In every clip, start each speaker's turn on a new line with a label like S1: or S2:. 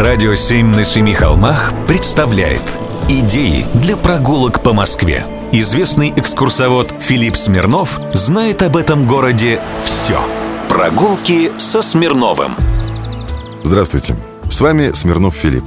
S1: Радио «Семь на семи холмах» представляет Идеи для прогулок по Москве Известный экскурсовод Филипп Смирнов знает об этом городе все Прогулки со Смирновым.
S2: Здравствуйте, с вами Смирнов Филипп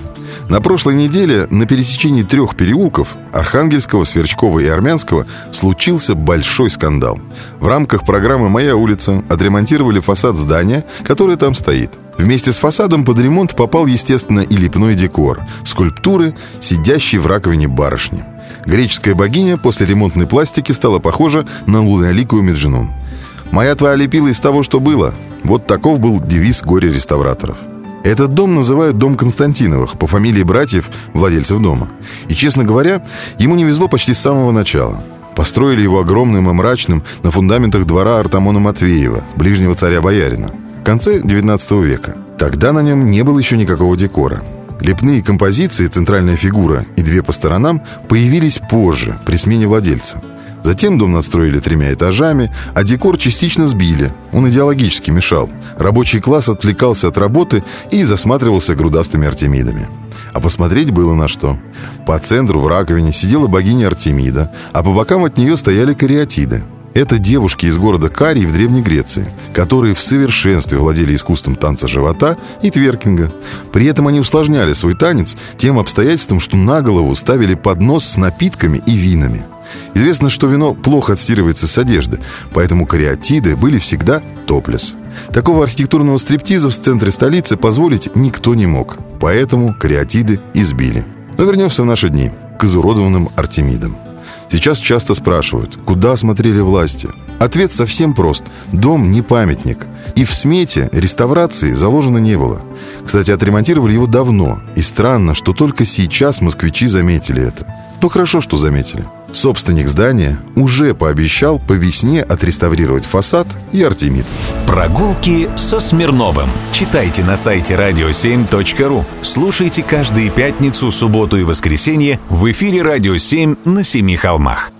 S2: на прошлой неделе на пересечении трех переулков Архангельского, Сверчкова и Армянского случился большой скандал. В рамках программы «Моя улица» отремонтировали фасад здания, которое там стоит. Вместе с фасадом под ремонт попал, естественно, и лепной декор – скульптуры, сидящие в раковине барышни. Греческая богиня после ремонтной пластики стала похожа на луноликую Меджинун. «Моя твоя лепила из того, что было». Вот таков был девиз горе-реставраторов – этот дом называют дом Константиновых по фамилии братьев, владельцев дома. И, честно говоря, ему не везло почти с самого начала. Построили его огромным и мрачным на фундаментах двора Артамона Матвеева, ближнего царя-боярина, в конце XIX века. Тогда на нем не было еще никакого декора. Лепные композиции, центральная фигура и две по сторонам появились позже, при смене владельца – Затем дом настроили тремя этажами, а декор частично сбили. Он идеологически мешал. Рабочий класс отвлекался от работы и засматривался грудастыми артемидами. А посмотреть было на что. По центру в раковине сидела богиня Артемида, а по бокам от нее стояли кариатиды. Это девушки из города Карий в Древней Греции, которые в совершенстве владели искусством танца живота и тверкинга. При этом они усложняли свой танец тем обстоятельством, что на голову ставили поднос с напитками и винами – Известно, что вино плохо отстирывается с одежды, поэтому кариатиды были всегда топлес. Такого архитектурного стриптиза в центре столицы позволить никто не мог, поэтому кариатиды избили. Но вернемся в наши дни, к изуродованным Артемидам. Сейчас часто спрашивают, куда смотрели власти. Ответ совсем прост. Дом не памятник. И в смете реставрации заложено не было. Кстати, отремонтировали его давно. И странно, что только сейчас москвичи заметили это. Ну хорошо, что заметили. Собственник здания уже пообещал по весне отреставрировать фасад и Артемид.
S1: Прогулки со Смирновым. Читайте на сайте radio7.ru. Слушайте каждые пятницу, субботу и воскресенье в эфире «Радио 7» на Семи холмах.